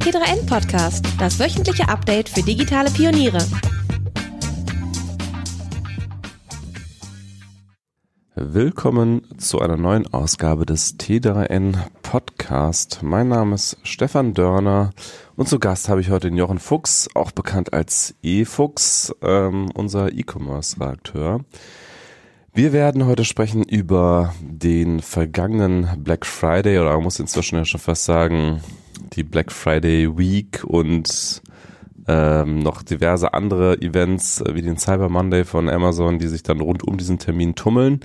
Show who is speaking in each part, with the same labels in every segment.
Speaker 1: T3N Podcast, das wöchentliche Update für digitale Pioniere.
Speaker 2: Willkommen zu einer neuen Ausgabe des T3N Podcast. Mein Name ist Stefan Dörner und zu Gast habe ich heute den Jochen Fuchs, auch bekannt als E-Fuchs, ähm, unser E-Commerce-Redakteur. Wir werden heute sprechen über den vergangenen Black Friday oder man muss inzwischen ja schon fast sagen, die Black Friday Week und ähm, noch diverse andere Events äh, wie den Cyber Monday von Amazon, die sich dann rund um diesen Termin tummeln.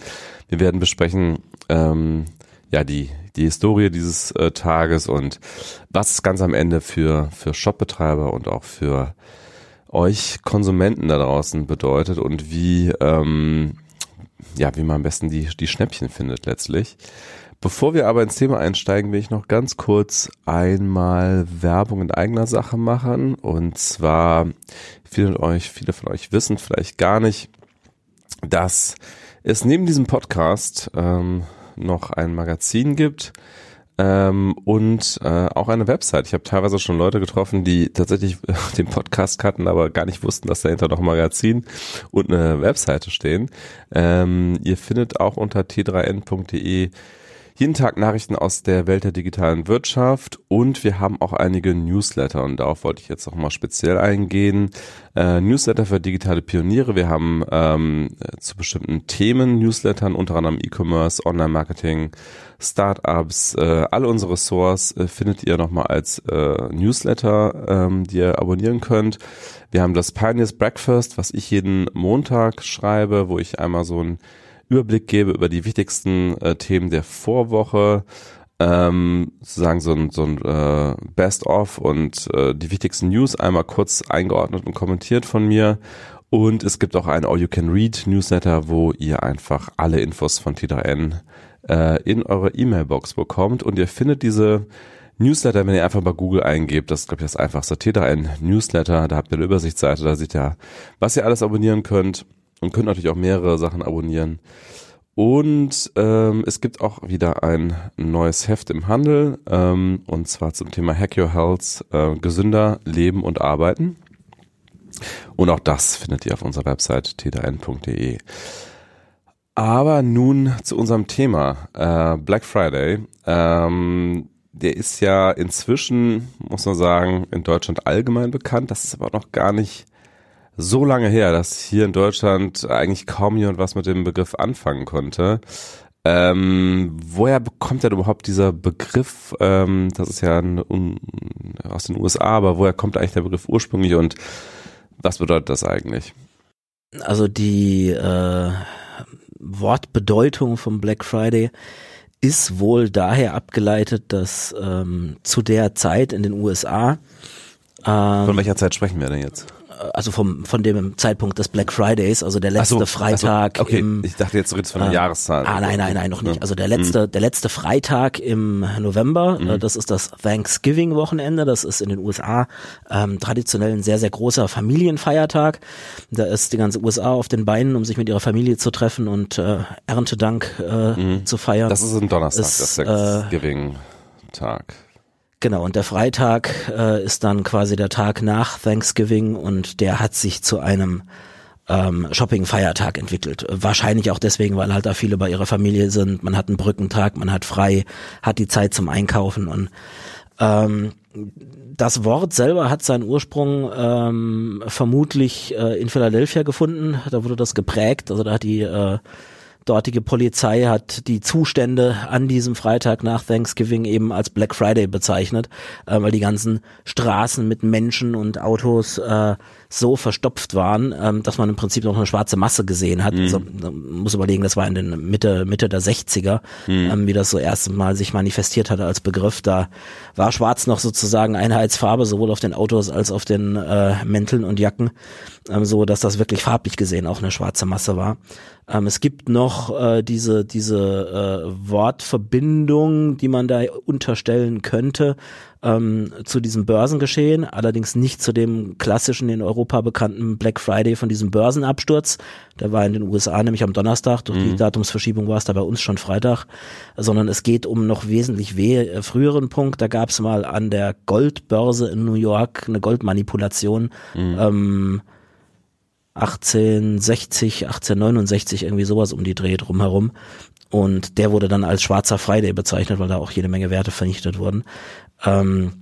Speaker 2: Wir werden besprechen, ähm, ja, die, die Historie dieses äh, Tages und was es ganz am Ende für, für Shopbetreiber und auch für euch Konsumenten da draußen bedeutet und wie, ähm, ja, wie man am besten die, die Schnäppchen findet letztlich. Bevor wir aber ins Thema einsteigen, will ich noch ganz kurz einmal Werbung in eigener Sache machen. Und zwar, viele, euch, viele von euch wissen vielleicht gar nicht, dass es neben diesem Podcast ähm, noch ein Magazin gibt, ähm, und äh, auch eine Website. Ich habe teilweise schon Leute getroffen, die tatsächlich den Podcast hatten, aber gar nicht wussten, dass dahinter noch ein Magazin und eine Webseite stehen. Ähm, ihr findet auch unter t3n.de jeden Tag Nachrichten aus der Welt der digitalen Wirtschaft und wir haben auch einige Newsletter und darauf wollte ich jetzt noch mal speziell eingehen. Äh, Newsletter für digitale Pioniere. Wir haben ähm, zu bestimmten Themen Newslettern, unter anderem E-Commerce, Online-Marketing, Startups, äh, alle unsere Ressorts äh, findet ihr nochmal als äh, Newsletter, ähm, die ihr abonnieren könnt. Wir haben das Pioneers Breakfast, was ich jeden Montag schreibe, wo ich einmal so ein Überblick gebe über die wichtigsten äh, Themen der Vorwoche, ähm, sozusagen so ein, so ein äh, Best-of und äh, die wichtigsten News einmal kurz eingeordnet und kommentiert von mir. Und es gibt auch ein All You Can Read Newsletter, wo ihr einfach alle Infos von T3N äh, in eure E-Mail-Box bekommt. Und ihr findet diese Newsletter, wenn ihr einfach bei Google eingebt, das ist, glaube ich, das einfachste T3N Newsletter, da habt ihr eine Übersichtsseite, da seht ihr, was ihr alles abonnieren könnt und könnt natürlich auch mehrere Sachen abonnieren. Und ähm, es gibt auch wieder ein neues Heft im Handel, ähm, und zwar zum Thema Hack Your Health, äh, gesünder leben und arbeiten. Und auch das findet ihr auf unserer Website t3n.de. Aber nun zu unserem Thema, äh, Black Friday. Ähm, der ist ja inzwischen, muss man sagen, in Deutschland allgemein bekannt. Das ist aber noch gar nicht so lange her, dass hier in Deutschland eigentlich kaum jemand was mit dem Begriff anfangen konnte. Ähm, woher bekommt denn überhaupt dieser Begriff? Ähm, das ist ja ein, un, aus den USA, aber woher kommt eigentlich der Begriff ursprünglich und was bedeutet das eigentlich?
Speaker 3: Also die äh, Wortbedeutung vom Black Friday ist wohl daher abgeleitet, dass ähm, zu der Zeit in den USA
Speaker 2: ähm, Von welcher Zeit sprechen wir denn jetzt?
Speaker 3: Also vom von dem Zeitpunkt des Black Fridays, also der letzte so, Freitag.
Speaker 2: So, okay, im, ich dachte jetzt du redest von der äh, Jahreszahl.
Speaker 3: Ah nein, nein, nein, noch nicht. Also der letzte, mhm. der letzte Freitag im November, mhm. äh, das ist das Thanksgiving-Wochenende. Das ist in den USA ähm, traditionell ein sehr, sehr großer Familienfeiertag. Da ist die ganze USA auf den Beinen, um sich mit ihrer Familie zu treffen und äh, Erntedank äh, mhm. zu feiern.
Speaker 2: Das ist ein Donnerstag, ist, das Thanksgiving-Tag.
Speaker 3: Genau, und der Freitag äh, ist dann quasi der Tag nach Thanksgiving und der hat sich zu einem ähm, Shopping-Feiertag entwickelt. Wahrscheinlich auch deswegen, weil halt da viele bei ihrer Familie sind. Man hat einen Brückentag, man hat frei, hat die Zeit zum Einkaufen und ähm, das Wort selber hat seinen Ursprung ähm, vermutlich äh, in Philadelphia gefunden. Da wurde das geprägt. Also da hat die äh, dortige Polizei hat die Zustände an diesem Freitag nach Thanksgiving eben als Black Friday bezeichnet, äh, weil die ganzen Straßen mit Menschen und Autos äh, so verstopft waren, ähm, dass man im Prinzip noch eine schwarze Masse gesehen hat. Mhm. Also, man muss überlegen, das war in den Mitte, Mitte der 60er, mhm. ähm, wie das so erst mal sich manifestiert hatte als Begriff. Da war schwarz noch sozusagen Einheitsfarbe, sowohl auf den Autos als auf den äh, Mänteln und Jacken, ähm, so dass das wirklich farblich gesehen auch eine schwarze Masse war. Ähm, es gibt noch noch äh, diese diese äh, Wortverbindung, die man da unterstellen könnte ähm, zu diesem Börsengeschehen, allerdings nicht zu dem klassischen in Europa bekannten Black Friday von diesem Börsenabsturz. Der war in den USA nämlich am Donnerstag, durch die mhm. Datumsverschiebung war es da bei uns schon Freitag, sondern es geht um noch wesentlich weh äh, früheren Punkt. Da gab es mal an der Goldbörse in New York eine Goldmanipulation. Mhm. Ähm, 1860, 1869, irgendwie sowas um die Dreh drumherum. Und der wurde dann als schwarzer Friday bezeichnet, weil da auch jede Menge Werte vernichtet wurden. Ähm,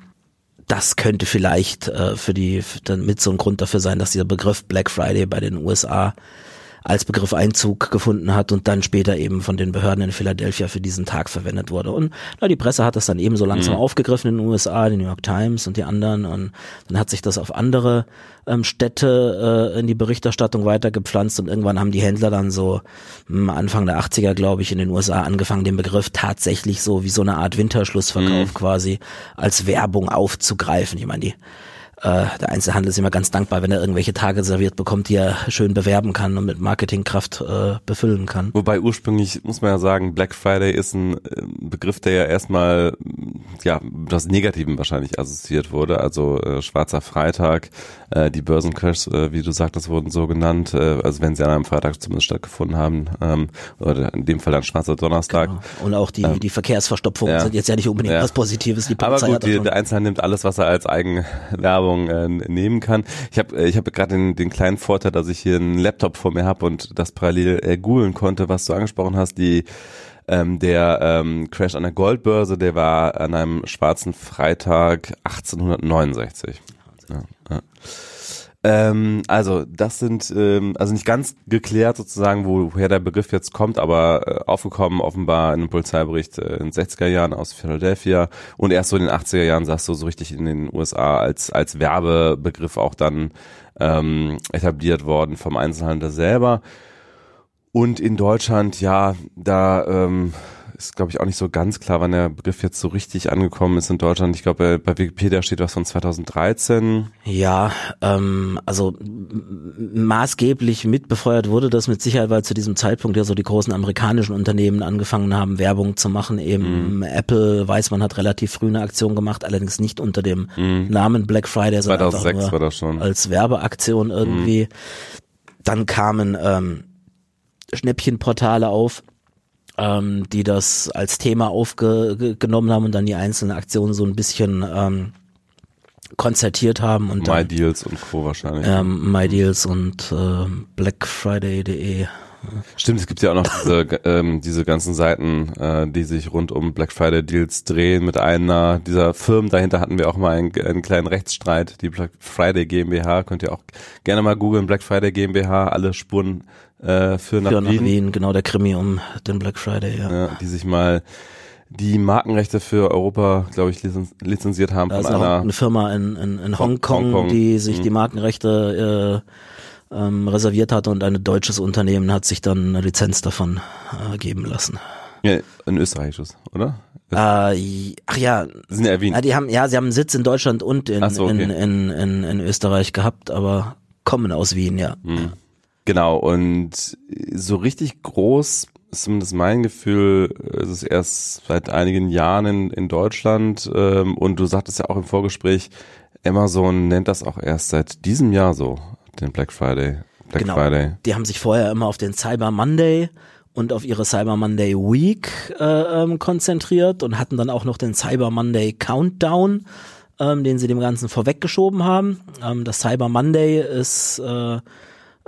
Speaker 3: das könnte vielleicht äh, für die dann mit so ein Grund dafür sein, dass dieser Begriff Black Friday bei den USA als Begriff Einzug gefunden hat und dann später eben von den Behörden in Philadelphia für diesen Tag verwendet wurde. Und na, die Presse hat das dann eben so langsam mhm. aufgegriffen in den USA, die New York Times und die anderen. Und dann hat sich das auf andere ähm, Städte äh, in die Berichterstattung weitergepflanzt und irgendwann haben die Händler dann so mh, hm, Anfang der 80er, glaube ich, in den USA angefangen, den Begriff tatsächlich so wie so eine Art Winterschlussverkauf mhm. quasi als Werbung aufzugreifen. Ich meine, die äh, der Einzelhandel ist immer ganz dankbar, wenn er irgendwelche Tage serviert bekommt, die er schön bewerben kann und mit Marketingkraft äh, befüllen kann.
Speaker 2: Wobei ursprünglich muss man ja sagen, Black Friday ist ein äh, Begriff, der ja erstmal ja das Negativen wahrscheinlich assoziiert wurde. Also äh, Schwarzer Freitag, äh, die Börsencrashs, äh, wie du sagtest, wurden so genannt. Äh, also wenn sie an einem Freitag zumindest stattgefunden haben, ähm, oder in dem Fall dann Schwarzer Donnerstag. Genau.
Speaker 3: Und auch die, ähm, die Verkehrsverstopfungen ja. sind jetzt ja nicht unbedingt ja. was Positives. Die
Speaker 2: Polizei Aber gut, die, der Einzelhandel nimmt alles, was er als Eigenwerbung äh, nehmen kann. Ich habe äh, ich hab gerade den, den kleinen Vorteil, dass ich hier einen Laptop vor mir habe und das parallel äh, googeln konnte, was du angesprochen hast, die ähm, der ähm, Crash an der Goldbörse, der war an einem schwarzen Freitag 1869. Ja, ja. Ähm, also das sind ähm, also nicht ganz geklärt sozusagen, woher der Begriff jetzt kommt, aber äh, aufgekommen offenbar in einem Polizeibericht äh, in den 60er Jahren aus Philadelphia und erst so in den 80er Jahren sagst du so richtig in den USA als als Werbebegriff auch dann ähm, etabliert worden vom Einzelhandel selber. Und in Deutschland, ja, da ähm, ist, glaube ich, auch nicht so ganz klar, wann der Begriff jetzt so richtig angekommen ist in Deutschland. Ich glaube, bei Wikipedia steht was von 2013.
Speaker 3: Ja, ähm, also maßgeblich mitbefeuert wurde das mit Sicherheit, weil zu diesem Zeitpunkt ja so die großen amerikanischen Unternehmen angefangen haben, Werbung zu machen. Eben mhm. Apple, weiß man, hat relativ früh eine Aktion gemacht, allerdings nicht unter dem mhm. Namen Black Friday,
Speaker 2: sondern 2006 war das schon.
Speaker 3: als Werbeaktion irgendwie. Mhm. Dann kamen ähm, Schnäppchenportale auf, ähm, die das als Thema aufgenommen haben und dann die einzelnen Aktionen so ein bisschen ähm, konzertiert haben und
Speaker 2: MyDeals und Co. wahrscheinlich.
Speaker 3: Ähm, MyDeals und äh, BlackFriday.de
Speaker 2: Stimmt, es gibt ja auch noch diese, ähm, diese ganzen Seiten, äh, die sich rund um Black Friday Deals drehen. Mit einer dieser Firmen dahinter hatten wir auch mal einen, einen kleinen Rechtsstreit. Die Black Friday GmbH könnt ihr auch gerne mal googeln. Black Friday GmbH, alle Spuren äh, für nach, für Wien. Wien.
Speaker 3: Genau, der Krimi um den Black Friday, ja. ja
Speaker 2: die sich mal die Markenrechte für Europa, glaube ich, lizenziert haben
Speaker 3: da von ist einer eine Firma in, in, in Hongkong, Hongkong, die sich mhm. die Markenrechte äh, ähm, reserviert hatte und ein deutsches Unternehmen hat sich dann eine Lizenz davon äh, geben lassen.
Speaker 2: Ja, ein österreichisches, oder?
Speaker 3: Äh, ach ja.
Speaker 2: Sind ja erwähnt.
Speaker 3: Ja, die haben, ja, sie haben einen Sitz in Deutschland und in, so, okay. in, in, in, in, Österreich gehabt, aber kommen aus Wien, ja.
Speaker 2: Hm. Genau, und so richtig groß ist zumindest mein Gefühl, ist es erst seit einigen Jahren in, in Deutschland ähm, und du sagtest ja auch im Vorgespräch, Amazon nennt das auch erst seit diesem Jahr so den Black Friday. Black
Speaker 3: genau.
Speaker 2: Friday.
Speaker 3: Die haben sich vorher immer auf den Cyber Monday und auf ihre Cyber Monday Week äh, ähm, konzentriert und hatten dann auch noch den Cyber Monday Countdown, ähm, den sie dem Ganzen vorweggeschoben haben. Ähm, das Cyber Monday ist äh,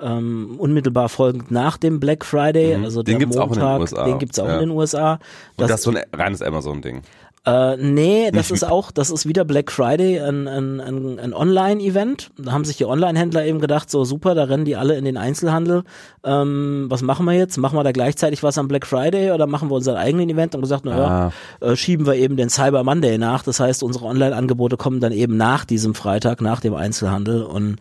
Speaker 3: ähm, unmittelbar folgend nach dem Black Friday, mhm. also
Speaker 2: den der gibt's Montag, auch in den USA.
Speaker 3: den gibt's auch ja. in den USA.
Speaker 2: Das, und das ist so ein reines Amazon-Ding.
Speaker 3: Äh, nee, das ist auch, das ist wieder Black Friday, ein, ein, ein, ein Online-Event. Da haben sich die Online-Händler eben gedacht, so super, da rennen die alle in den Einzelhandel. Ähm, was machen wir jetzt? Machen wir da gleichzeitig was am Black Friday oder machen wir unseren eigenen Event? Und gesagt, naja, ah. äh, schieben wir eben den Cyber Monday nach. Das heißt, unsere Online-Angebote kommen dann eben nach diesem Freitag, nach dem Einzelhandel und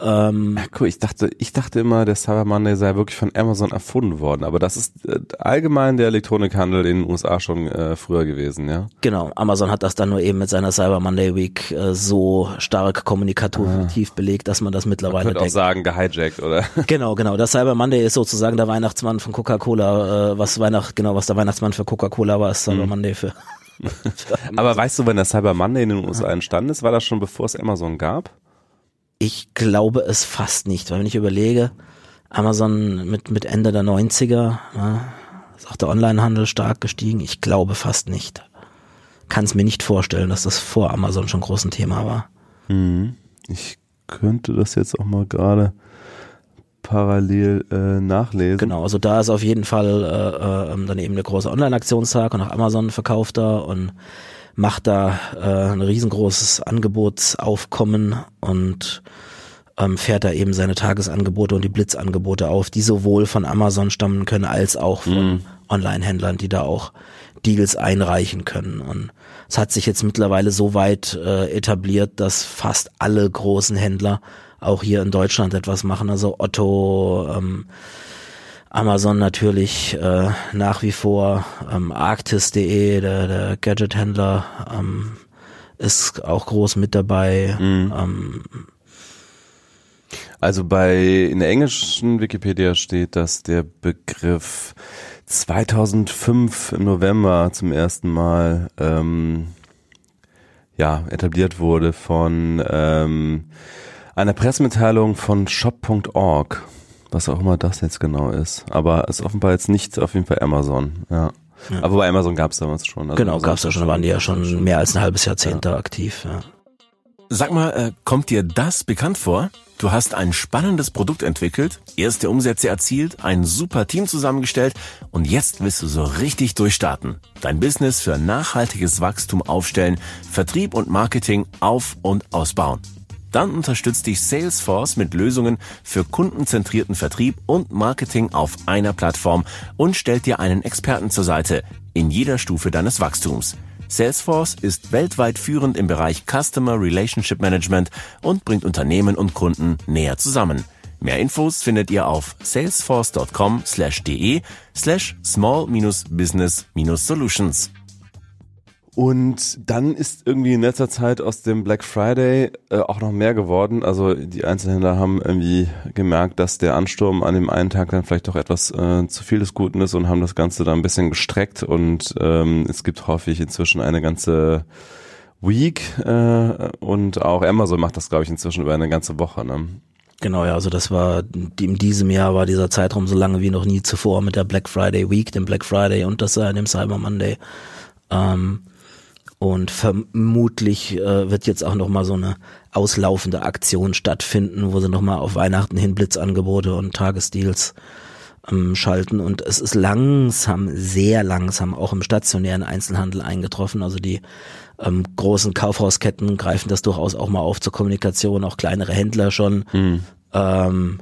Speaker 3: Ähm,
Speaker 2: Ach, cool, ich dachte, ich dachte immer, der Cyber Monday sei wirklich von Amazon erfunden worden, aber das ist äh, allgemein der Elektronikhandel in den USA schon äh, früher gewesen, ja.
Speaker 3: Genau, Amazon hat das dann nur eben mit seiner Cyber Monday Week äh, so stark kommunikativ belegt, dass man das
Speaker 2: Ich
Speaker 3: mittlerweile
Speaker 2: würde auch
Speaker 3: denkt.
Speaker 2: sagen, gehijackt, oder?
Speaker 3: Genau, genau. Das Cyber Monday ist sozusagen der Weihnachtsmann von Coca-Cola, äh, was Weihnacht, genau, was der Weihnachtsmann für Coca-Cola war, ist Cyber
Speaker 2: Mhm.
Speaker 3: Monday für. für
Speaker 2: Aber weißt du, wann der Cyber Monday in den USA entstanden ist? War das schon bevor es Amazon gab?
Speaker 3: Ich glaube es fast nicht, weil wenn ich überlege, Amazon mit, mit Ende der 90er, ja, ist auch der Onlinehandel stark gestiegen. Ich glaube fast nicht. Kann es mir nicht vorstellen, dass das vor Amazon schon groß ein Thema war.
Speaker 2: Ich könnte das jetzt auch mal gerade parallel äh, nachlesen.
Speaker 3: Genau, also da ist auf jeden Fall äh, äh, dann eben der große Online-Aktionstag und auch Amazon verkauft da und macht da äh, ein riesengroßes Angebotsaufkommen und ähm, fährt da eben seine Tagesangebote und die Blitzangebote auf, die sowohl von Amazon stammen können als auch von Online-Händlern, die da auch Deals einreichen können. Und es hat sich jetzt mittlerweile so weit äh, etabliert, dass fast alle großen Händler auch hier in Deutschland etwas machen. Also Otto, ähm, Amazon natürlich äh, nach wie vor, ähm, Arctis.de, der, der Gadget-Händler, ähm, ist auch groß mit dabei. Ähm,
Speaker 2: Also bei in der englischen Wikipedia steht, dass der Begriff 2005 im November zum ersten Mal ähm, ja etabliert wurde von ähm, einer Pressemitteilung von shop.org, was auch immer das jetzt genau ist. Aber es ist offenbar jetzt nicht auf jeden Fall Amazon. Ja. Aber bei Amazon gab es damals schon. Also
Speaker 3: genau, gab's ja
Speaker 2: ist
Speaker 3: schon, waren die ja schon mehr als ein halbes Jahrzehnt da aktiv. Ja.
Speaker 4: Sag mal, äh, kommt dir das bekannt vor? Du hast ein spannendes Produkt entwickelt, erste Umsätze erzielt, ein super Team zusammengestellt und jetzt willst du so richtig durchstarten. Dein Business für nachhaltiges Wachstum aufstellen, Vertrieb und Marketing auf- und ausbauen. Dann unterstützt dich Salesforce mit Lösungen für kundenzentrierten Vertrieb und Marketing auf einer Plattform und stellt dir einen Experten zur Seite in jeder Stufe deines Wachstums. Salesforce ist weltweit führend im Bereich Customer Relationship Management und bringt Unternehmen und Kunden näher zusammen. Mehr Infos findet ihr auf salesforce.com/de slash small-business-solutions.
Speaker 2: Und dann ist irgendwie in letzter Zeit aus dem Black Friday äh, auch noch mehr geworden. Also die Einzelhändler haben irgendwie gemerkt, dass der Ansturm an dem einen Tag dann vielleicht doch etwas äh, zu viel des Guten ist und haben das Ganze da ein bisschen gestreckt. Und ähm, es gibt häufig inzwischen eine ganze Week äh, und auch Amazon macht das, glaube ich, inzwischen über eine ganze Woche. Ne?
Speaker 3: Genau, ja, also das war, in diesem Jahr war dieser Zeitraum so lange wie noch nie zuvor mit der Black Friday Week, dem Black Friday und das äh, dem Cyber Monday. Ähm, und vermutlich äh, wird jetzt auch noch mal so eine auslaufende Aktion stattfinden, wo sie noch mal auf Weihnachten hin Blitzangebote und Tagesdeals ähm, schalten. Und es ist langsam, sehr langsam auch im stationären Einzelhandel eingetroffen. Also die ähm, großen Kaufhausketten greifen das durchaus auch mal auf zur Kommunikation, auch kleinere Händler schon. Ähm,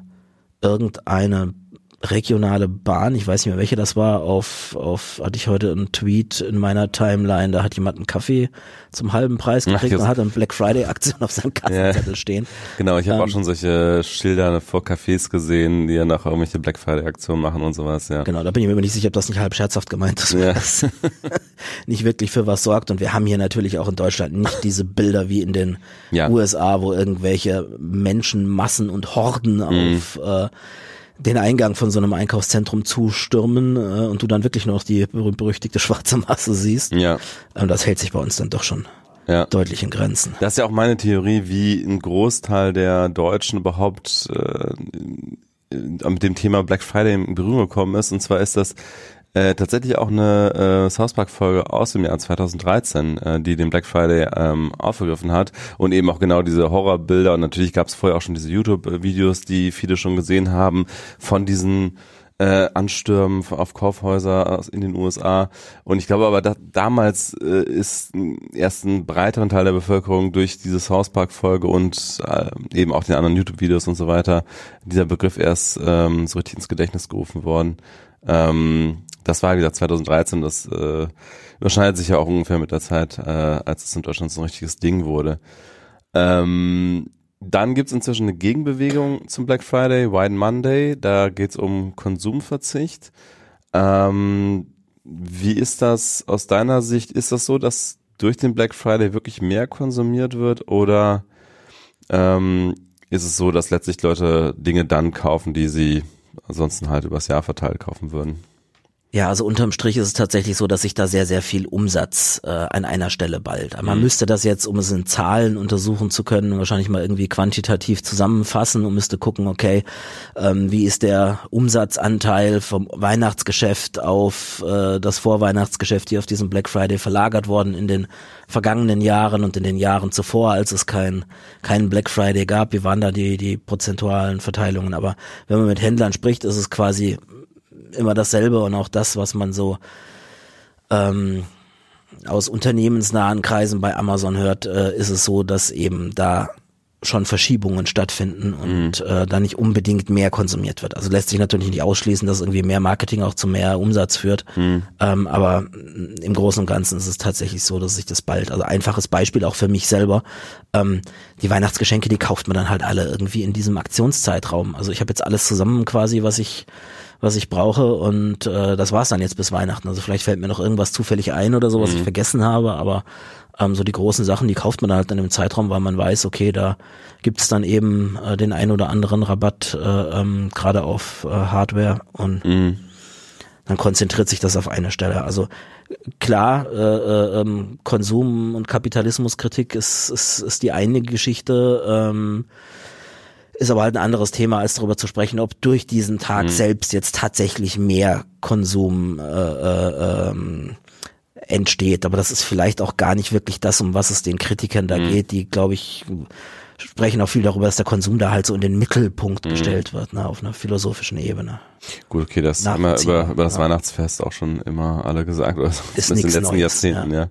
Speaker 3: irgendeine regionale Bahn, ich weiß nicht mehr welche das war, auf, auf, hatte ich heute einen Tweet in meiner Timeline, da hat jemand einen Kaffee zum halben Preis gekriegt
Speaker 2: das-
Speaker 3: und hat eine Black Friday Aktion auf seinem Kassenzettel stehen.
Speaker 2: Genau, ich habe auch
Speaker 3: Ähm,
Speaker 2: schon solche Schilder vor Cafés gesehen, die ja nach irgendwelche Black Friday Aktionen machen und sowas, ja.
Speaker 3: Genau, da bin ich mir immer nicht sicher, ob das nicht halb scherzhaft gemeint ist,
Speaker 2: Ja.
Speaker 3: das nicht wirklich für was sorgt. Und wir haben hier natürlich auch in Deutschland nicht diese Bilder wie in den
Speaker 2: Ja.
Speaker 3: USA, wo irgendwelche Menschenmassen und Horden
Speaker 2: Mhm.
Speaker 3: auf äh, den Eingang von so einem Einkaufszentrum zustürmen äh, und du dann wirklich noch die berühmt-berüchtigte schwarze Masse siehst.
Speaker 2: Ja,
Speaker 3: Ähm, das hält sich bei uns dann doch schon
Speaker 2: ja.
Speaker 3: deutlich in Grenzen.
Speaker 2: Das ist ja auch meine Theorie, wie ein Großteil der Deutschen überhaupt äh, mit dem Thema Black Friday in Berührung gekommen ist. Und zwar ist das äh, tatsächlich auch eine äh, South Park Folge aus dem Jahr 2013, äh, die den Black Friday ähm, aufgegriffen hat und eben auch genau diese Horrorbilder und natürlich gab es vorher auch schon diese YouTube-Videos, die viele schon gesehen haben von diesen äh, Anstürmen auf Kaufhäuser in den USA. Und ich glaube aber, da, damals äh, ist erst ein breiteren Teil der Bevölkerung durch diese South Park Folge und äh, eben auch den anderen YouTube-Videos und so weiter dieser Begriff erst ähm, so richtig ins Gedächtnis gerufen worden. Ähm, das war, wie gesagt, 2013. Das äh, überschneidet sich ja auch ungefähr mit der Zeit, äh, als es in Deutschland so ein richtiges Ding wurde. Ähm, Dann gibt's inzwischen eine Gegenbewegung zum Black Friday, White Monday. Da geht's um Konsumverzicht. Ähm, wie ist das aus deiner Sicht? Ist das so, dass durch den Black Friday wirklich mehr konsumiert wird oder ähm, ist es so, dass letztlich Leute Dinge dann kaufen, die sie ansonsten halt übers Jahr verteilt kaufen würden?
Speaker 3: Ja, also unterm Strich ist es tatsächlich so, dass sich da sehr, sehr viel Umsatz äh, an einer Stelle ballt. Man mhm. müsste das jetzt, um es in Zahlen untersuchen zu können, wahrscheinlich mal irgendwie quantitativ zusammenfassen und müsste gucken, okay, ähm, wie ist der Umsatzanteil vom Weihnachtsgeschäft auf äh, das Vorweihnachtsgeschäft hier auf diesem Black Friday verlagert worden in den vergangenen Jahren und in den Jahren zuvor, als es kein keinen Black Friday gab. Wie waren da die, die prozentualen Verteilungen? Aber wenn man mit Händlern spricht, ist es quasi immer dasselbe und auch das, was man so ähm, aus unternehmensnahen Kreisen bei Amazon hört, äh, ist es so, dass eben da schon Verschiebungen stattfinden und mhm. äh, da nicht unbedingt mehr konsumiert wird. Also lässt sich natürlich nicht ausschließen, dass irgendwie mehr Marketing auch zu mehr Umsatz führt. Mhm. Ähm, aber im Großen und Ganzen ist es tatsächlich so, dass sich das bald, also einfaches Beispiel auch für mich selber, ähm, die Weihnachtsgeschenke, die kauft man dann halt alle irgendwie in diesem Aktionszeitraum. Also ich habe jetzt alles zusammen quasi, was ich was ich brauche und äh, das war's dann jetzt bis Weihnachten. Also vielleicht fällt mir noch irgendwas zufällig ein oder so, was mhm. ich vergessen habe, aber ähm, so die großen Sachen, die kauft man halt dann im Zeitraum, weil man weiß, okay, da gibt's dann eben äh, den ein oder anderen Rabatt, äh, ähm, gerade auf äh, Hardware und mhm. dann konzentriert sich das auf eine Stelle. Also klar, äh, äh, ähm, Konsum und Kapitalismuskritik ist, ist, ist die eine Geschichte. Ähm, ist aber halt ein anderes Thema, als darüber zu sprechen, ob durch diesen Tag mhm. selbst jetzt tatsächlich mehr Konsum äh, äh, ähm, entsteht. Aber das ist vielleicht auch gar nicht wirklich das, um was es den Kritikern da mhm. geht, die, glaube ich, sprechen auch viel darüber, dass der Konsum da halt so in den Mittelpunkt mhm. gestellt wird, ne, auf einer philosophischen Ebene.
Speaker 2: Gut, okay, das haben wir über, über das ja. Weihnachtsfest auch schon immer alle gesagt, oder
Speaker 3: ist in den letzten Neues,
Speaker 2: Jahrzehnten, ja. ja.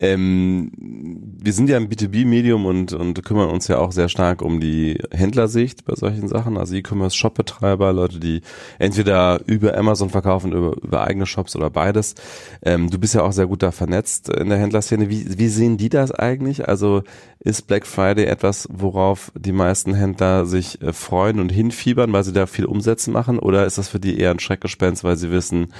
Speaker 2: Ähm, wir sind ja im B2B-Medium und, und kümmern uns ja auch sehr stark um die Händlersicht bei solchen Sachen, also E-Commerce-Shop-Betreiber, Leute, die entweder über Amazon verkaufen, über, über eigene Shops oder beides. Ähm, du bist ja auch sehr gut da vernetzt in der Händlerszene. Wie, wie sehen die das eigentlich? Also ist Black Friday etwas, worauf die meisten Händler sich äh, freuen und hinfiebern, weil sie da viel Umsätze machen? Oder ist das für die eher ein Schreckgespenst, weil sie wissen,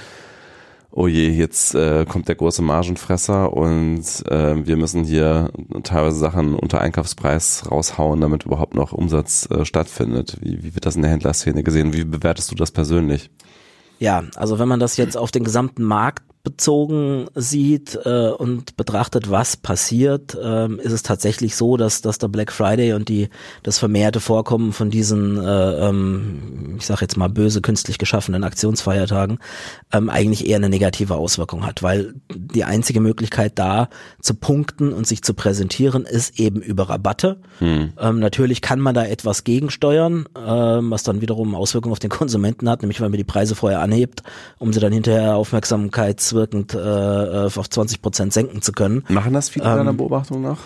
Speaker 2: oh je, jetzt äh, kommt der große Margenfresser und äh, wir müssen hier teilweise Sachen unter Einkaufspreis raushauen, damit überhaupt noch Umsatz äh, stattfindet. Wie, wie wird das in der Händlerszene gesehen? Wie bewertest du das persönlich?
Speaker 3: Ja, also wenn man das jetzt auf den gesamten Markt bezogen sieht äh, und betrachtet, was passiert, ähm, ist es tatsächlich so, dass, dass der Black Friday und die das vermehrte Vorkommen von diesen, äh, ähm, ich sage jetzt mal böse künstlich geschaffenen Aktionsfeiertagen ähm, eigentlich eher eine negative Auswirkung hat, weil die einzige Möglichkeit da zu punkten und sich zu präsentieren ist eben über Rabatte. Hm. Ähm, natürlich kann man da etwas gegensteuern, ähm, was dann wiederum Auswirkungen auf den Konsumenten hat, nämlich weil man die Preise vorher anhebt, um sie dann hinterher Aufmerksamkeit rückwirkend äh, auf 20 Prozent senken zu können.
Speaker 2: Machen das viele ähm, deiner Beobachtung nach?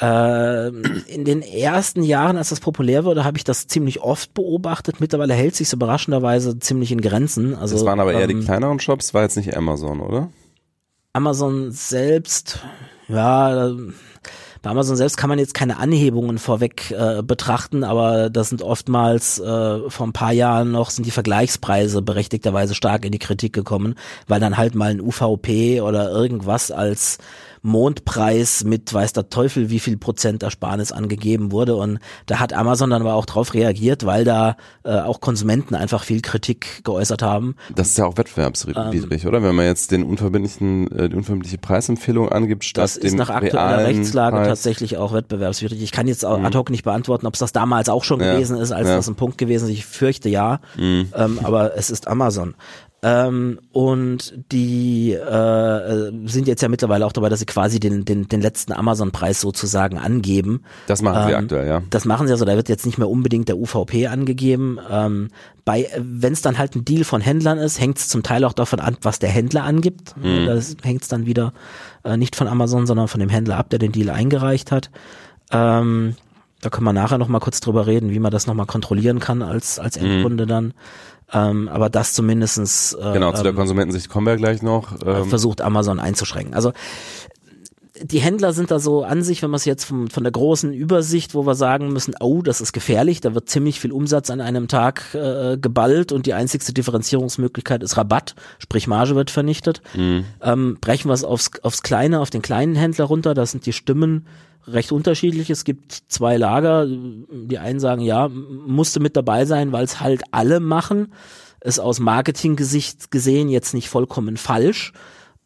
Speaker 3: Äh, in den ersten Jahren, als das populär wurde, habe ich das ziemlich oft beobachtet. Mittlerweile hält sich überraschenderweise ziemlich in Grenzen. Also,
Speaker 2: das waren aber eher ähm, die kleineren Shops, war jetzt nicht Amazon, oder?
Speaker 3: Amazon selbst, ja, bei Amazon selbst kann man jetzt keine Anhebungen vorweg äh, betrachten, aber das sind oftmals äh, vor ein paar Jahren noch sind die Vergleichspreise berechtigterweise stark in die Kritik gekommen, weil dann halt mal ein UVP oder irgendwas als Mondpreis mit weiß der Teufel wie viel Prozent Ersparnis angegeben wurde und da hat Amazon dann aber auch drauf reagiert, weil da äh, auch Konsumenten einfach viel Kritik geäußert haben.
Speaker 2: Das ist ja auch wettbewerbswidrig, ähm, oder? Wenn man jetzt den unverbindlichen, äh, die unverbindliche Preisempfehlung angibt, statt das
Speaker 3: ist nach aktueller Rechtslage Preis. tatsächlich auch wettbewerbswidrig. Ich kann jetzt auch mhm. ad hoc nicht beantworten, ob es das damals auch schon ja. gewesen ist, als ja. das ein Punkt gewesen ist. Ich fürchte ja, mhm. ähm, aber es ist Amazon. Ähm, und die äh, sind jetzt ja mittlerweile auch dabei, dass sie quasi den, den, den letzten Amazon-Preis sozusagen angeben.
Speaker 2: Das machen ähm, sie aktuell, ja.
Speaker 3: Das machen sie also, da wird jetzt nicht mehr unbedingt der UVP angegeben. Ähm, bei, wenn es dann halt ein Deal von Händlern ist, hängt es zum Teil auch davon an, was der Händler angibt. Mhm. Da hängt es dann wieder äh, nicht von Amazon, sondern von dem Händler ab, der den Deal eingereicht hat. Ähm, da können wir nachher noch mal kurz drüber reden, wie man das noch mal kontrollieren kann als als mhm. Endkunde mhm. dann. Ähm, aber das zumindestens
Speaker 2: äh, genau zu der ähm, Konsumentensicht kommen wir gleich noch.
Speaker 3: Ähm. Versucht Amazon einzuschränken. Also die Händler sind da so an sich, wenn man es jetzt vom, von der großen Übersicht, wo wir sagen müssen, oh, das ist gefährlich, da wird ziemlich viel Umsatz an einem Tag äh, geballt und die einzigste Differenzierungsmöglichkeit ist Rabatt, sprich Marge wird vernichtet. Mhm. Ähm, brechen wir es aufs, aufs Kleine, auf den kleinen Händler runter, da sind die Stimmen recht unterschiedlich. Es gibt zwei Lager. Die einen sagen, ja, musste mit dabei sein, weil es halt alle machen. Ist aus Marketinggesicht gesehen jetzt nicht vollkommen falsch.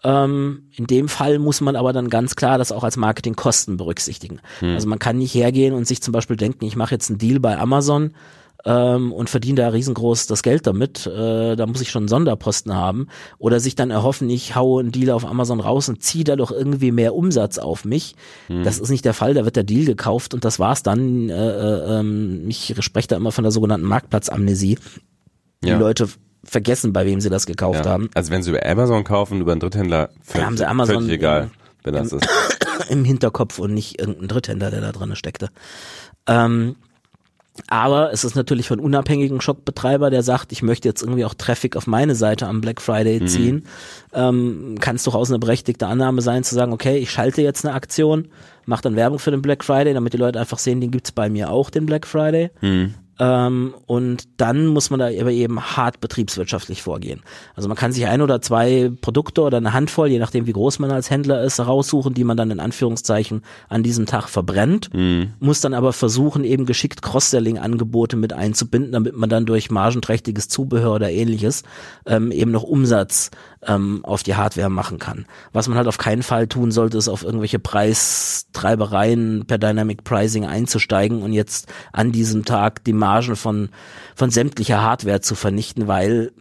Speaker 3: Ähm, in dem Fall muss man aber dann ganz klar das auch als Marketingkosten berücksichtigen. Hm. Also man kann nicht hergehen und sich zum Beispiel denken, ich mache jetzt einen Deal bei Amazon ähm, und verdiene da riesengroß das Geld damit. Äh, da muss ich schon einen Sonderposten haben. Oder sich dann erhoffen, ich haue einen Deal auf Amazon raus und ziehe da doch irgendwie mehr Umsatz auf mich. Hm. Das ist nicht der Fall. Da wird der Deal gekauft und das war's dann. Äh, äh, ähm, ich spreche da immer von der sogenannten Marktplatzamnesie. Die ja. Leute vergessen, bei wem sie das gekauft ja. haben.
Speaker 2: Also wenn sie über Amazon kaufen, über einen Dritthändler,
Speaker 3: völlig, haben sie Amazon
Speaker 2: völlig egal, wenn das
Speaker 3: im,
Speaker 2: ist.
Speaker 3: Im Hinterkopf und nicht irgendein Dritthändler, der da drin steckte. Ähm, aber es ist natürlich von unabhängigen Shopbetreiber, der sagt, ich möchte jetzt irgendwie auch Traffic auf meine Seite am Black Friday mhm. ziehen. Mhm. Ähm, Kann es durchaus eine berechtigte Annahme sein, zu sagen, okay, ich schalte jetzt eine Aktion, mache dann Werbung für den Black Friday, damit die Leute einfach sehen, den gibt's bei mir auch, den Black Friday. Mhm. Ähm, und dann muss man da aber eben hart betriebswirtschaftlich vorgehen. Also man kann sich ein oder zwei Produkte oder eine Handvoll, je nachdem wie groß man als Händler ist, raussuchen, die man dann in Anführungszeichen an diesem Tag verbrennt, mhm. muss dann aber versuchen, eben geschickt Cross-Selling-Angebote mit einzubinden, damit man dann durch margenträchtiges Zubehör oder ähnliches ähm, eben noch Umsatz ähm, auf die Hardware machen kann. Was man halt auf keinen Fall tun sollte, ist auf irgendwelche Preistreibereien per Dynamic Pricing einzusteigen und jetzt an diesem Tag die Margen von, von sämtlicher Hardware zu vernichten, weil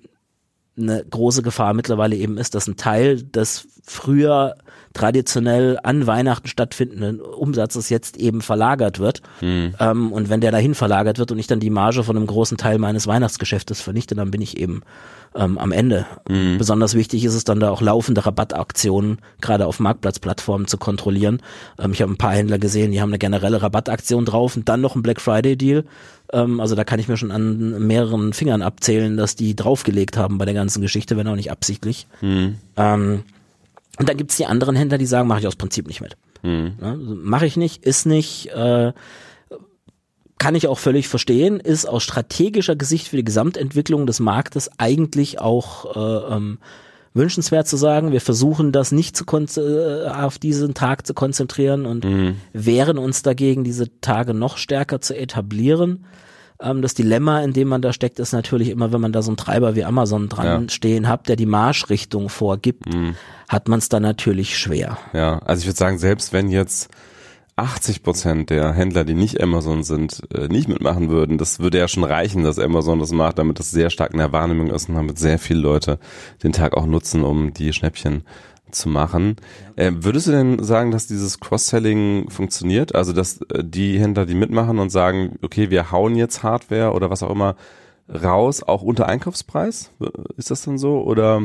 Speaker 3: eine große Gefahr mittlerweile eben ist, dass ein Teil des früher traditionell an Weihnachten stattfindenden Umsatzes jetzt eben verlagert wird. Mhm. Ähm, und wenn der dahin verlagert wird und ich dann die Marge von einem großen Teil meines Weihnachtsgeschäftes vernichte, dann bin ich eben ähm, am Ende. Mhm. Besonders wichtig ist es dann da auch laufende Rabattaktionen, gerade auf Marktplatzplattformen zu kontrollieren. Ähm, ich habe ein paar Händler gesehen, die haben eine generelle Rabattaktion drauf und dann noch ein Black Friday Deal. Ähm, also da kann ich mir schon an mehreren Fingern abzählen, dass die draufgelegt haben bei der ganzen Geschichte, wenn auch nicht absichtlich. Mhm. Ähm, und dann gibt's die anderen Händler, die sagen, mache ich aus Prinzip nicht mit. Mhm. Ja, also mache ich nicht, ist nicht. Äh, kann ich auch völlig verstehen, ist aus strategischer Gesicht für die Gesamtentwicklung des Marktes eigentlich auch äh, ähm, wünschenswert zu sagen. Wir versuchen das nicht zu äh, auf diesen Tag zu konzentrieren und mhm. wehren uns dagegen, diese Tage noch stärker zu etablieren. Ähm, das Dilemma, in dem man da steckt, ist natürlich immer, wenn man da so einen Treiber wie Amazon dran ja. stehen hat, der die Marschrichtung vorgibt, mhm. hat man es dann natürlich schwer.
Speaker 2: Ja, also ich würde sagen, selbst wenn jetzt 80 Prozent der Händler, die nicht Amazon sind, äh, nicht mitmachen würden, das würde ja schon reichen, dass Amazon das macht, damit das sehr stark in der Wahrnehmung ist und damit sehr viele Leute den Tag auch nutzen, um die Schnäppchen zu machen. Äh, würdest du denn sagen, dass dieses Cross-Selling funktioniert? Also, dass äh, die Händler, die mitmachen und sagen, okay, wir hauen jetzt Hardware oder was auch immer raus, auch unter Einkaufspreis? Ist das dann so? Oder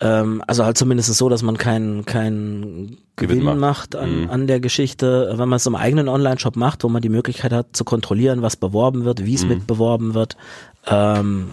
Speaker 3: ähm, also halt zumindest so, dass man keinen kein Gewinn, Gewinn macht, an, mhm. an der Geschichte. Wenn man es im eigenen Online-Shop macht, wo man die Möglichkeit hat zu kontrollieren, was beworben wird, wie es mhm. mit beworben wird, ähm,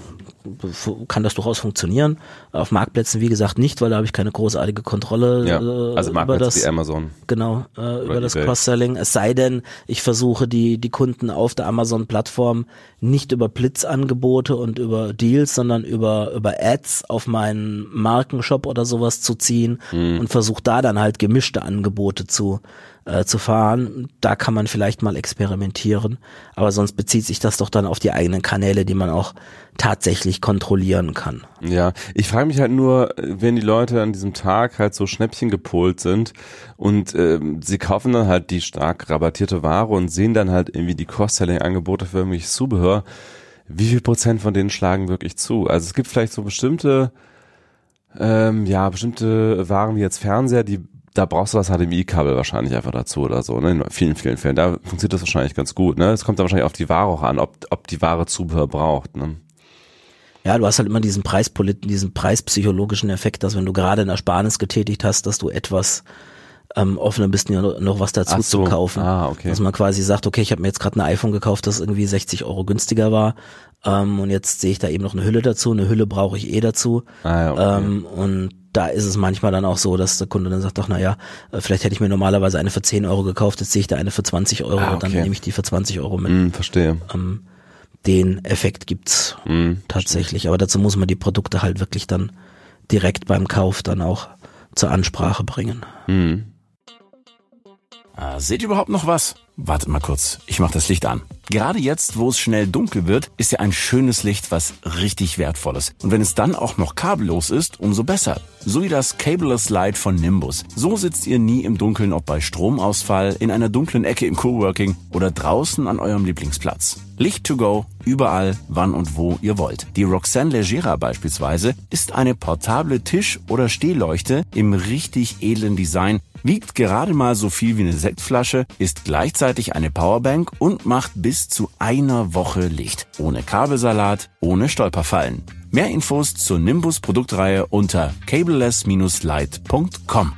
Speaker 3: kann das durchaus funktionieren. Auf Marktplätzen, wie gesagt, nicht, weil da habe ich keine großartige Kontrolle
Speaker 2: ja, äh, also über das. Wie Amazon.
Speaker 3: Genau, äh, über das Cross-Selling. Es sei denn, ich versuche die, die Kunden auf der Amazon-Plattform nicht über Blitzangebote und über Deals, sondern über, über Ads auf meinen Markenshop oder sowas zu ziehen mhm. und versuche da dann halt gemischte Angebote zu, äh, zu fahren. Da kann man vielleicht mal experimentieren, aber sonst bezieht sich das doch dann auf die eigenen Kanäle, die man auch tatsächlich kontrollieren kann.
Speaker 2: Ja, ich frage mich halt nur, wenn die Leute an diesem Tag halt so Schnäppchen gepolt sind und äh, sie kaufen dann halt die stark rabattierte Ware und sehen dann halt irgendwie die Cross-Selling-Angebote für irgendwelches Zubehör, wie viel Prozent von denen schlagen wirklich zu? Also es gibt vielleicht so bestimmte ähm, ja, bestimmte Waren wie jetzt Fernseher, die da brauchst du das HDMI-Kabel wahrscheinlich einfach dazu oder so, ne? In vielen, vielen Fällen. Da funktioniert das wahrscheinlich ganz gut, ne? Es kommt da wahrscheinlich auf die Ware auch an, ob, ob die Ware Zubehör braucht, ne?
Speaker 3: Ja, du hast halt immer diesen Preispoliten, diesen preispsychologischen Effekt, dass wenn du gerade in Ersparnis getätigt hast, dass du etwas ähm, offener bist, noch, noch was dazu
Speaker 2: so.
Speaker 3: zu kaufen.
Speaker 2: Ah, okay.
Speaker 3: Dass man quasi sagt, okay, ich habe mir jetzt gerade ein iPhone gekauft, das irgendwie 60 Euro günstiger war. Ähm, und jetzt sehe ich da eben noch eine Hülle dazu. Eine Hülle brauche ich eh dazu.
Speaker 2: Ah, ja, okay.
Speaker 3: ähm, und da ist es manchmal dann auch so, dass der Kunde dann sagt, ach naja, äh, vielleicht hätte ich mir normalerweise eine für 10 Euro gekauft, jetzt sehe ich da eine für 20 Euro,
Speaker 2: Ah,
Speaker 3: dann
Speaker 2: okay.
Speaker 3: nehme ich die für 20 Euro mit.
Speaker 2: Hm, verstehe.
Speaker 3: Ähm, den Effekt gibt's
Speaker 2: Hm,
Speaker 3: tatsächlich. Aber dazu muss man die Produkte halt wirklich dann direkt beim Kauf dann auch zur Ansprache bringen.
Speaker 2: hm.
Speaker 4: Ah, seht ihr überhaupt noch was? Wartet mal kurz, ich mach das Licht an. Gerade jetzt, wo es schnell dunkel wird, ist ja ein schönes Licht was richtig wertvolles. Und wenn es dann auch noch kabellos ist, umso besser. So wie das Cabeless Light von Nimbus. So sitzt ihr nie im Dunkeln, ob bei Stromausfall, in einer dunklen Ecke im Coworking oder draußen an eurem Lieblingsplatz. Licht to go, überall, wann und wo ihr wollt. Die Roxanne Legera beispielsweise ist eine portable Tisch- oder Stehleuchte im richtig edlen Design, wiegt gerade mal so viel wie eine Sektflasche, ist gleichzeitig eine Powerbank und macht bis zu einer Woche Licht. Ohne Kabelsalat, ohne Stolperfallen. Mehr Infos zur Nimbus Produktreihe unter cabeless-light.com.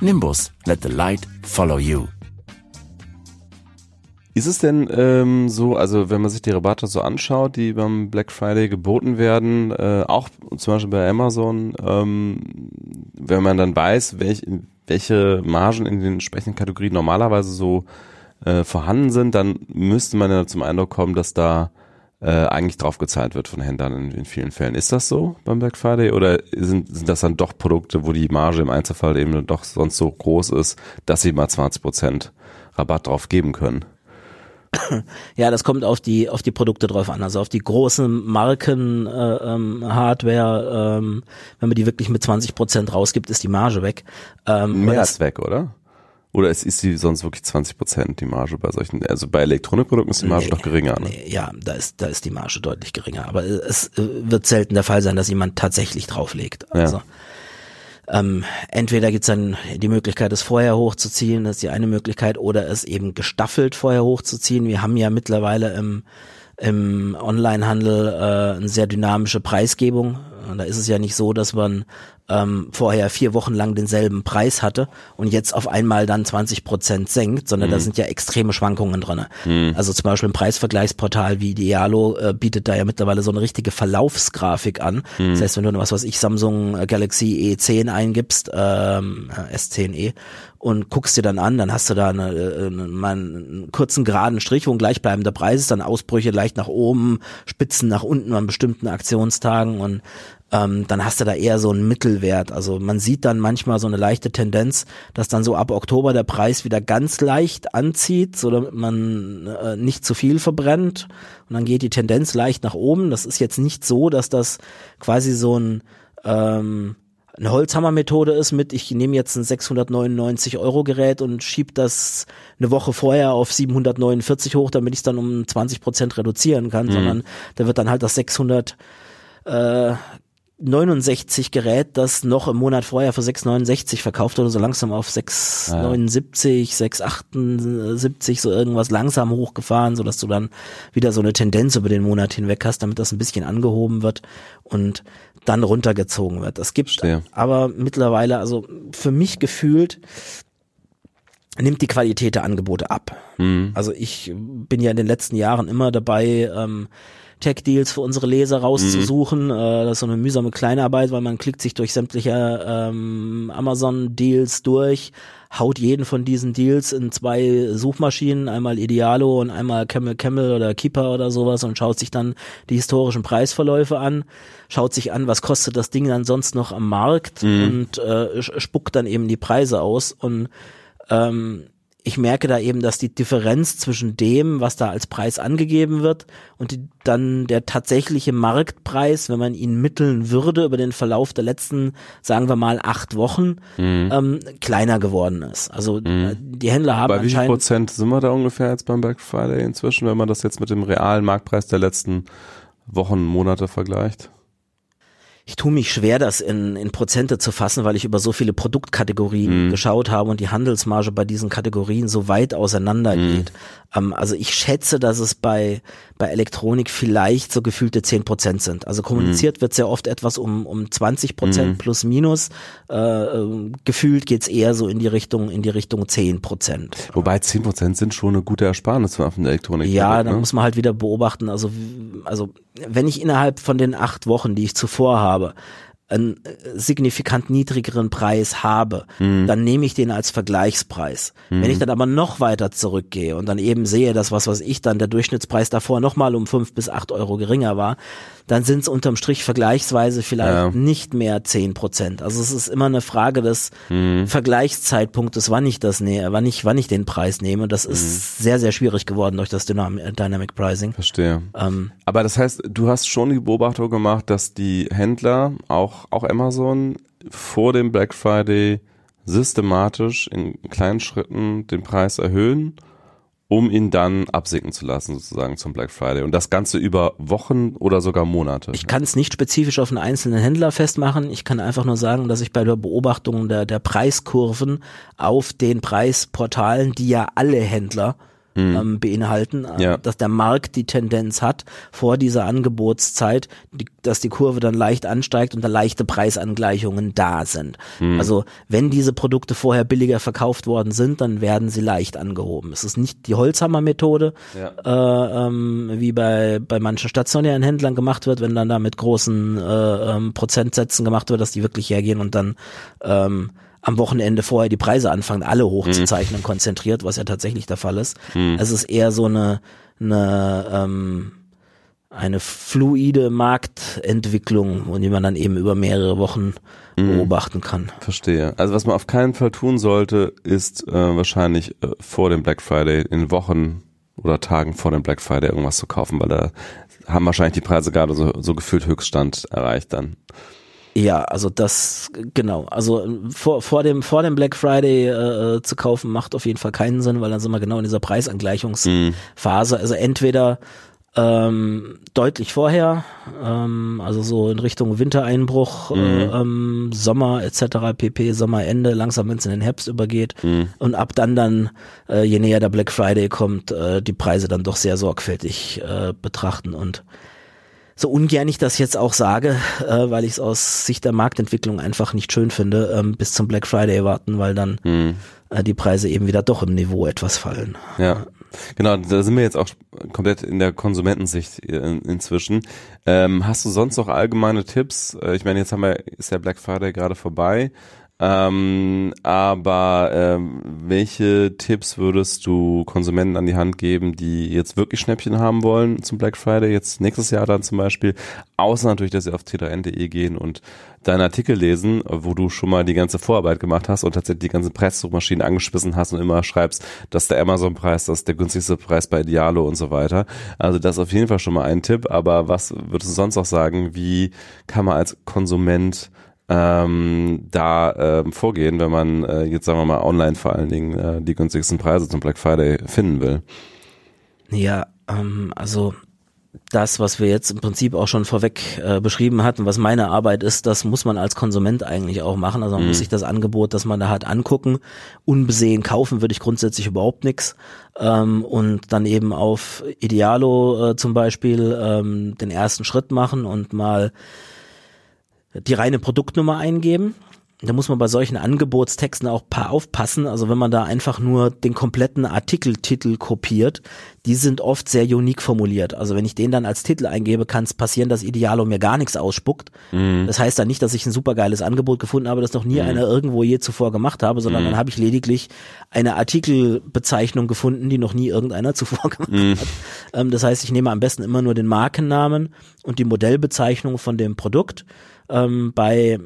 Speaker 4: Nimbus, let the light follow you.
Speaker 2: Ist es denn ähm, so, also wenn man sich die Rabatte so anschaut, die beim Black Friday geboten werden, äh, auch zum Beispiel bei Amazon, ähm, wenn man dann weiß, welch, welche Margen in den entsprechenden Kategorien normalerweise so äh, vorhanden sind, dann müsste man ja zum Eindruck kommen, dass da äh, eigentlich drauf gezahlt wird von Händlern in, in vielen Fällen. Ist das so beim Black Friday oder sind, sind das dann doch Produkte, wo die Marge im Einzelfall eben doch sonst so groß ist, dass sie mal 20 Prozent Rabatt drauf geben können?
Speaker 3: Ja, das kommt auf die auf die Produkte drauf an. Also auf die großen Marken äh, ähm, Hardware, ähm, wenn man die wirklich mit 20 Prozent rausgibt, ist die Marge weg. Ähm,
Speaker 2: Mehr als weg, oder? Oder ist, ist die sonst wirklich 20 Prozent die Marge bei solchen, also bei Elektronikprodukten ist die Marge
Speaker 3: Nee,
Speaker 2: doch geringer, ne?
Speaker 3: Nee, ja, da ist, da ist die Marge deutlich geringer. Aber es äh, wird selten der Fall sein, dass jemand tatsächlich drauflegt. Also ähm, entweder gibt's dann die Möglichkeit, es vorher hochzuziehen, das ist die eine Möglichkeit, oder es eben gestaffelt vorher hochzuziehen. Wir haben ja mittlerweile im, im Onlinehandel äh, eine sehr dynamische Preisgebung. Und Da ist es ja nicht so, dass man ähm, vorher vier Wochen lang denselben Preis hatte und jetzt auf einmal dann 20 Prozent senkt, sondern da sind ja extreme Schwankungen drin. Also zum Beispiel ein Preisvergleichsportal wie Dialo äh, bietet da ja mittlerweile so eine richtige Verlaufsgrafik an. Das heißt, wenn du was was ich Samsung äh, Galaxy E10 eingibst, ähm, äh, S10e und guckst dir dann an, dann hast du da eine, äh, mal einen kurzen geraden Strich, wo ein gleichbleibender Preis ist, dann Ausbrüche leicht nach oben, Spitzen nach unten an bestimmten Aktionstagen und ähm, dann hast du da eher so einen Mittelwert. Also man sieht dann manchmal so eine leichte Tendenz, dass dann so ab Oktober der Preis wieder ganz leicht anzieht, so damit man äh, nicht zu viel verbrennt. Und dann geht die Tendenz leicht nach oben. Das ist jetzt nicht so, dass das quasi so ein ähm, eine Holzhammer-Methode ist mit, ich nehme jetzt ein 699 Euro Gerät und schieb das eine Woche vorher auf 749 hoch, damit ich es dann um 20 Prozent reduzieren kann, sondern da wird dann halt das 600 äh, 69 Gerät, das noch im Monat vorher für 6,69 verkauft wurde, so langsam auf 6,79, 6,78, so irgendwas langsam hochgefahren, so dass du dann wieder so eine Tendenz über den Monat hinweg hast, damit das ein bisschen angehoben wird und dann runtergezogen wird. Es gibt
Speaker 2: Verstehe.
Speaker 3: aber mittlerweile, also für mich gefühlt, nimmt die Qualität der Angebote ab. Also ich bin ja in den letzten Jahren immer dabei, ähm, Tech-Deals für unsere Leser rauszusuchen. Äh, das ist so eine mühsame Kleinarbeit, weil man klickt sich durch sämtliche ähm, Amazon-Deals durch, haut jeden von diesen Deals in zwei Suchmaschinen, einmal Idealo und einmal Camel Camel oder Keeper oder sowas und schaut sich dann die historischen Preisverläufe an, schaut sich an, was kostet das Ding dann sonst noch am Markt und äh, spuckt dann eben die Preise aus und ähm, ich merke da eben, dass die Differenz zwischen dem, was da als Preis angegeben wird und die, dann der tatsächliche Marktpreis, wenn man ihn mitteln würde über den Verlauf der letzten, sagen wir mal, acht Wochen, ähm, kleiner geworden ist. Also äh, die Händler haben
Speaker 2: Bei wie viel Prozent sind wir da ungefähr jetzt beim Black Friday inzwischen, wenn man das jetzt mit dem realen Marktpreis der letzten Wochen, Monate vergleicht?
Speaker 3: Ich tue mich schwer, das in, in Prozente zu fassen, weil ich über so viele Produktkategorien
Speaker 2: Mhm.
Speaker 3: geschaut habe und die Handelsmarge bei diesen Kategorien so weit auseinander
Speaker 2: Mhm.
Speaker 3: geht. Ähm, also ich schätze, dass es bei, bei Elektronik vielleicht so gefühlte 10 Prozent sind. Also kommuniziert
Speaker 2: Mhm.
Speaker 3: wird sehr oft etwas um, um 20 Prozent plus minus. Äh, äh, gefühlt geht's eher so in die Richtung, in die Richtung 10 Prozent.
Speaker 2: Wobei 10% sind schon eine gute Ersparnis auf der Elektronik.
Speaker 3: Ja, dann
Speaker 2: ne?
Speaker 3: muss man halt wieder beobachten. Also, also wenn ich innerhalb von den acht Wochen, die ich zuvor habe, 不 einen äh, signifikant niedrigeren Preis habe, dann nehme ich den als Vergleichspreis. Wenn ich dann aber noch weiter zurückgehe und dann eben sehe, dass was was ich dann der Durchschnittspreis davor nochmal um fünf bis acht Euro geringer war, dann sind es unterm Strich vergleichsweise vielleicht
Speaker 2: Ja.
Speaker 3: nicht mehr zehn Prozent. Also es ist immer eine Frage des Vergleichszeitpunktes, wann ich das nähe, wann ich, wann ich den Preis nehme. Das ist sehr, sehr schwierig geworden durch das Dynam Dynamic Pricing.
Speaker 2: Verstehe.
Speaker 3: Ähm,
Speaker 2: Aber das heißt, du hast schon die Beobachtung gemacht, dass die Händler, auch, auch Amazon, vor dem Black Friday systematisch in kleinen Schritten den Preis erhöhen, um ihn dann absinken zu lassen, sozusagen zum Black Friday. Und das Ganze über Wochen oder sogar Monate.
Speaker 3: Ich kann es nicht spezifisch auf einen einzelnen Händler festmachen. Ich kann einfach nur sagen, dass ich bei der Beobachtung der, der Preiskurven auf den Preisportalen, die ja alle Händler ähm, beinhalten, äh,
Speaker 2: Ja.
Speaker 3: dass der Markt die Tendenz hat, vor dieser Angebotszeit, die, dass die Kurve dann leicht ansteigt und da leichte Preisangleichungen da sind. Also wenn diese Produkte vorher billiger verkauft worden sind, dann werden sie leicht angehoben. Es ist nicht die Holzhammer-Methode, äh, ähm, wie bei, bei manchen stationären Händlern gemacht wird, wenn dann da mit großen äh, ähm, Prozentsätzen gemacht wird, dass die wirklich hergehen und dann ähm, am Wochenende vorher die Preise anfangen, alle hochzuzeichnen, konzentriert, was ja tatsächlich der Fall ist. Es ist eher so eine, eine ähm, eine fluide Marktentwicklung, die man dann eben über mehrere Wochen beobachten kann.
Speaker 2: Verstehe. Also was man auf keinen Fall tun sollte, ist äh, wahrscheinlich äh, vor dem Black Friday, in Wochen oder Tagen vor dem Black Friday irgendwas zu kaufen, weil da haben wahrscheinlich die Preise gerade so, so gefühlt Höchststand erreicht dann.
Speaker 3: Ja, also das genau. Also äh, vor, vor dem vor dem Black Friday äh, zu kaufen macht auf jeden Fall keinen Sinn, weil dann sind wir genau in dieser Preisangleichungsphase. Also entweder ähm, deutlich vorher, ähm, also so in Richtung Wintereinbruch, äh, ähm, Sommer etc. pp. Sommerende, langsam wenn es in den Herbst übergeht und ab dann dann, äh, je näher der Black Friday kommt, äh, die Preise dann doch sehr sorgfältig äh, betrachten und so ungern ich das jetzt auch sage, äh, weil ich es aus Sicht der Marktentwicklung einfach nicht schön finde, ähm, bis zum Black Friday warten, weil dann äh, die Preise eben wieder doch im Niveau etwas fallen.
Speaker 2: Ja. Genau, da sind wir jetzt auch komplett in der Konsumentensicht in, inzwischen. Ähm, hast du sonst noch allgemeine Tipps? Äh, Ich meine, jetzt haben wir, ist der Black Friday gerade vorbei. Ähm, aber ähm, welche Tipps würdest du Konsumenten an die Hand geben, die jetzt wirklich Schnäppchen haben wollen zum Black Friday, jetzt nächstes Jahr dann zum Beispiel, außer natürlich, dass sie auf t3n.de gehen und deinen Artikel lesen, wo du schon mal die ganze Vorarbeit gemacht hast und tatsächlich die ganzen Presssuchmaschinen angeschmissen hast und immer schreibst, dass der Amazon-Preis, das der günstigste Preis bei Idealo und so weiter. Also das ist auf jeden Fall schon mal ein Tipp, aber was würdest du sonst noch sagen, wie kann man als Konsument ähm, da ähm, vorgehen, wenn man äh, jetzt sagen wir mal online vor allen Dingen äh, die günstigsten Preise zum Black Friday finden will.
Speaker 3: Ja, ähm, also das, was wir jetzt im Prinzip auch schon vorweg äh, beschrieben hatten, was meine Arbeit ist, das muss man als Konsument eigentlich auch machen. Also man muss sich das Angebot, das man da hat, angucken. Unbesehen kaufen würde ich grundsätzlich überhaupt nichts. Ähm, und dann eben auf Idealo äh, zum Beispiel ähm, den ersten Schritt machen und mal die reine Produktnummer eingeben. Da muss man bei solchen Angebotstexten auch paar aufpassen. Also wenn man da einfach nur den kompletten Artikeltitel kopiert, die sind oft sehr unique formuliert. Also wenn ich den dann als Titel eingebe, kann es passieren, dass Idealo mir gar nichts ausspuckt. Das heißt dann nicht, dass ich ein supergeiles Angebot gefunden habe, das noch nie einer irgendwo je zuvor gemacht habe, sondern dann habe ich lediglich eine Artikelbezeichnung gefunden, die noch nie irgendeiner zuvor gemacht hat. Ähm, das heißt, ich nehme am besten immer nur den Markennamen und die Modellbezeichnung von dem Produkt. Ähm, bei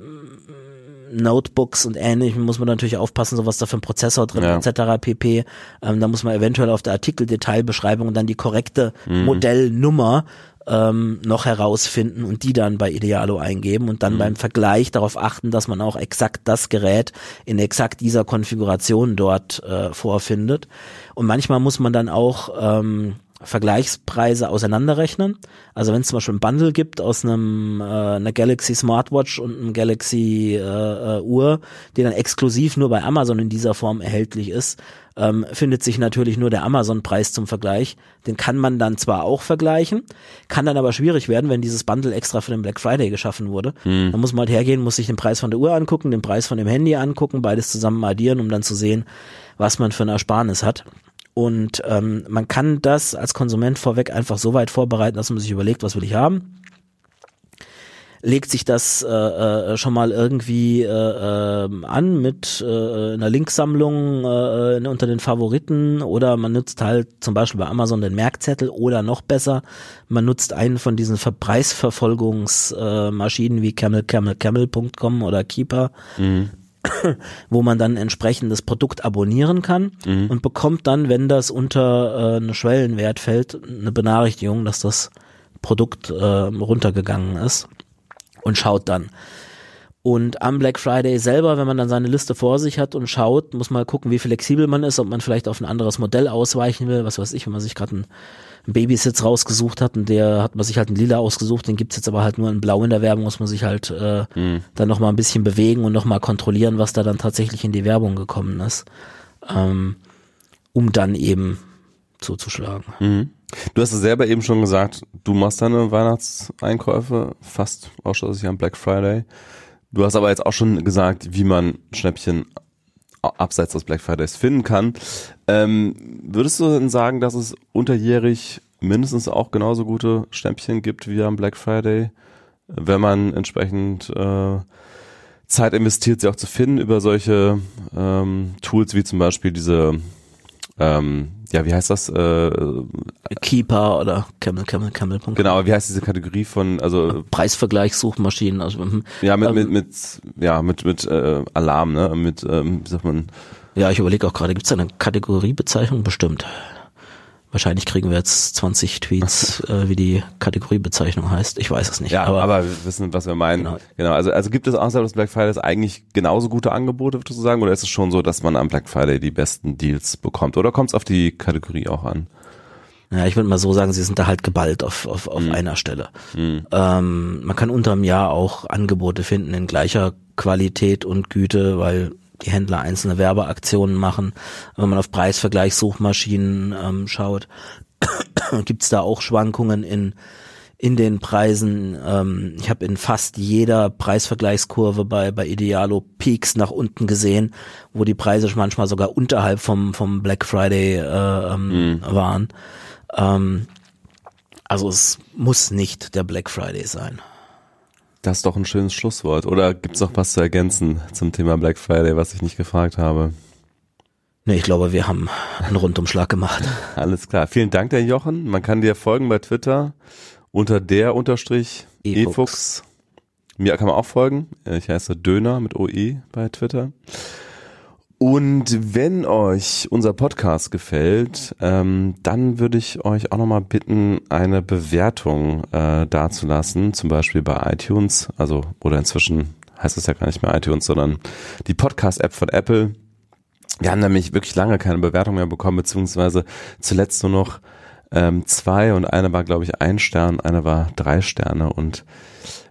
Speaker 3: Notebooks und ähnlichem muss man natürlich aufpassen, so was da für ein Prozessor drin
Speaker 2: Ja.
Speaker 3: etc. pp. Ähm, da muss man eventuell auf der Artikeldetailbeschreibung dann die korrekte Modellnummer ähm, noch herausfinden und die dann bei Idealo eingeben und dann beim Vergleich darauf achten, dass man auch exakt das Gerät in exakt dieser Konfiguration dort äh, vorfindet. Und manchmal muss man dann auch ähm, Vergleichspreise auseinanderrechnen. Also wenn es zum Beispiel ein Bundle gibt aus einem äh, einer Galaxy Smartwatch und einem Galaxy äh, äh, Uhr, die dann exklusiv nur bei Amazon in dieser Form erhältlich ist, ähm, findet sich natürlich nur der Amazon-Preis zum Vergleich. Den kann man dann zwar auch vergleichen, kann dann aber schwierig werden, wenn dieses Bundle extra für den Black Friday geschaffen wurde.
Speaker 2: Hm.
Speaker 3: Dann muss man halt hergehen, muss sich den Preis von der Uhr angucken, den Preis von dem Handy angucken, beides zusammen addieren, um dann zu sehen, was man für eine Ersparnis hat. Und ähm, man kann das als Konsument vorweg einfach so weit vorbereiten, dass man sich überlegt, was will ich haben. Legt sich das äh, äh, schon mal irgendwie äh, äh, an mit äh, einer Linksammlung äh, unter den Favoriten. Oder man nutzt halt zum Beispiel bei Amazon den Merkzettel oder noch besser, man nutzt einen von diesen Preisverfolgungsmaschinen äh, wie camel, camel, camel.com oder Keeper, wo man dann entsprechend das Produkt abonnieren kann und bekommt dann, wenn das unter äh, einen Schwellenwert fällt, eine Benachrichtigung, dass das Produkt äh, runtergegangen ist und schaut dann. Und am Black Friday selber, wenn man dann seine Liste vor sich hat und schaut, muss man gucken, wie flexibel man ist, ob man vielleicht auf ein anderes Modell ausweichen will, was weiß ich, wenn man sich gerade einen, einen Babysitz rausgesucht hat und der hat man sich halt einen lila ausgesucht, den gibt's jetzt aber halt nur in blau in der Werbung, muss man sich halt äh, dann nochmal ein bisschen bewegen und nochmal kontrollieren, was da dann tatsächlich in die Werbung gekommen ist, ähm, um dann eben zuzuschlagen.
Speaker 2: Mhm. Du hast es selber eben schon gesagt, du machst deine Weihnachtseinkäufe fast ausschließlich am Black Friday. Du hast aber jetzt auch schon gesagt, wie man Schnäppchen abseits des Black Fridays finden kann. Ähm, würdest du denn sagen, dass es unterjährig mindestens auch genauso gute Schnäppchen gibt wie am Black Friday, wenn man entsprechend äh, Zeit investiert, sie auch zu finden über solche ähm, Tools wie zum Beispiel diese ähm, ja, wie heißt das? Äh,
Speaker 3: Keeper oder Camel, Camel, Camel.com.
Speaker 2: genau, wie heißt diese Kategorie von, also
Speaker 3: Preisvergleichssuchmaschinen, also mhm.
Speaker 2: ja, mit,
Speaker 3: Ähm,
Speaker 2: mit, mit, ja, mit, mit äh, Alarm, ne? Mit, ähm, wie sagt man,
Speaker 3: Ja, ich überlege auch gerade, gibt es eine Kategoriebezeichnung? Bestimmt. Wahrscheinlich kriegen wir jetzt 20 Tweets, äh, wie die Kategoriebezeichnung heißt. Ich weiß es nicht.
Speaker 2: ja, aber, wir wissen, was wir meinen. Genau.
Speaker 3: Genau.
Speaker 2: also, also gibt es außerhalb des Black Fridays eigentlich genauso gute Angebote, würdest du sagen, oder ist es schon so, dass man am Black Friday die besten Deals bekommt? Oder kommt es auf die Kategorie auch an?
Speaker 3: ja, ich würde mal so sagen, sie sind da halt geballt auf, auf, auf einer Stelle. Ähm, man kann unterm Jahr auch Angebote finden in gleicher Qualität und Güte, weil die Händler einzelne Werbeaktionen machen. Wenn man auf Preisvergleichssuchmaschinen ähm, schaut, gibt's da auch Schwankungen in in den Preisen. Ähm, ich habe in fast jeder Preisvergleichskurve bei bei Idealo Peaks nach unten gesehen, wo die Preise manchmal sogar unterhalb vom vom Black Friday äh, ähm, waren. Ähm, also es muss nicht der Black Friday sein.
Speaker 2: Das ist doch ein schönes Schlusswort. Oder gibt's noch was zu ergänzen zum Thema Black Friday, was ich nicht gefragt habe?
Speaker 3: Nee, ich glaube, wir haben einen Rundumschlag gemacht.
Speaker 2: Alles klar. Vielen Dank, der Jochen. Man kann dir folgen bei Twitter unter der unterstrich
Speaker 3: E-Fuchs.
Speaker 2: E-Fuchs. Mir kann man auch folgen. Ich heiße Döner mit OE bei Twitter. Und wenn euch unser Podcast gefällt, ähm, dann würde ich euch auch nochmal bitten, eine Bewertung äh, dazulassen, zum Beispiel bei iTunes, also oder inzwischen heißt es ja gar nicht mehr iTunes, sondern die Podcast-App von Apple. Wir haben nämlich wirklich lange keine Bewertung mehr bekommen, beziehungsweise zuletzt nur noch ähm, zwei. Und eine war, glaube ich, ein Stern, eine war drei Sterne. Und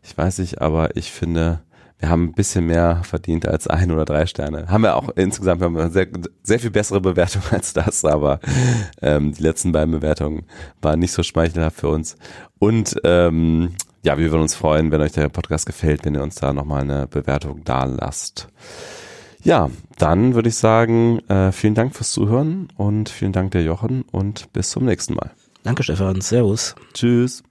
Speaker 2: ich weiß nicht, aber ich finde, wir haben ein bisschen mehr verdient als ein oder drei Sterne. Haben wir auch insgesamt haben wir sehr, sehr viel bessere Bewertung als das, aber ähm, die letzten beiden Bewertungen waren nicht so schmeichelhaft für uns. Und ähm, ja, wir würden uns freuen, wenn euch der Podcast gefällt, wenn ihr uns da nochmal eine Bewertung da lasst. Ja, dann würde ich sagen, äh, vielen Dank fürs Zuhören und vielen Dank der Jochen und bis zum nächsten Mal.
Speaker 3: Danke, Stefan. Servus.
Speaker 2: Tschüss.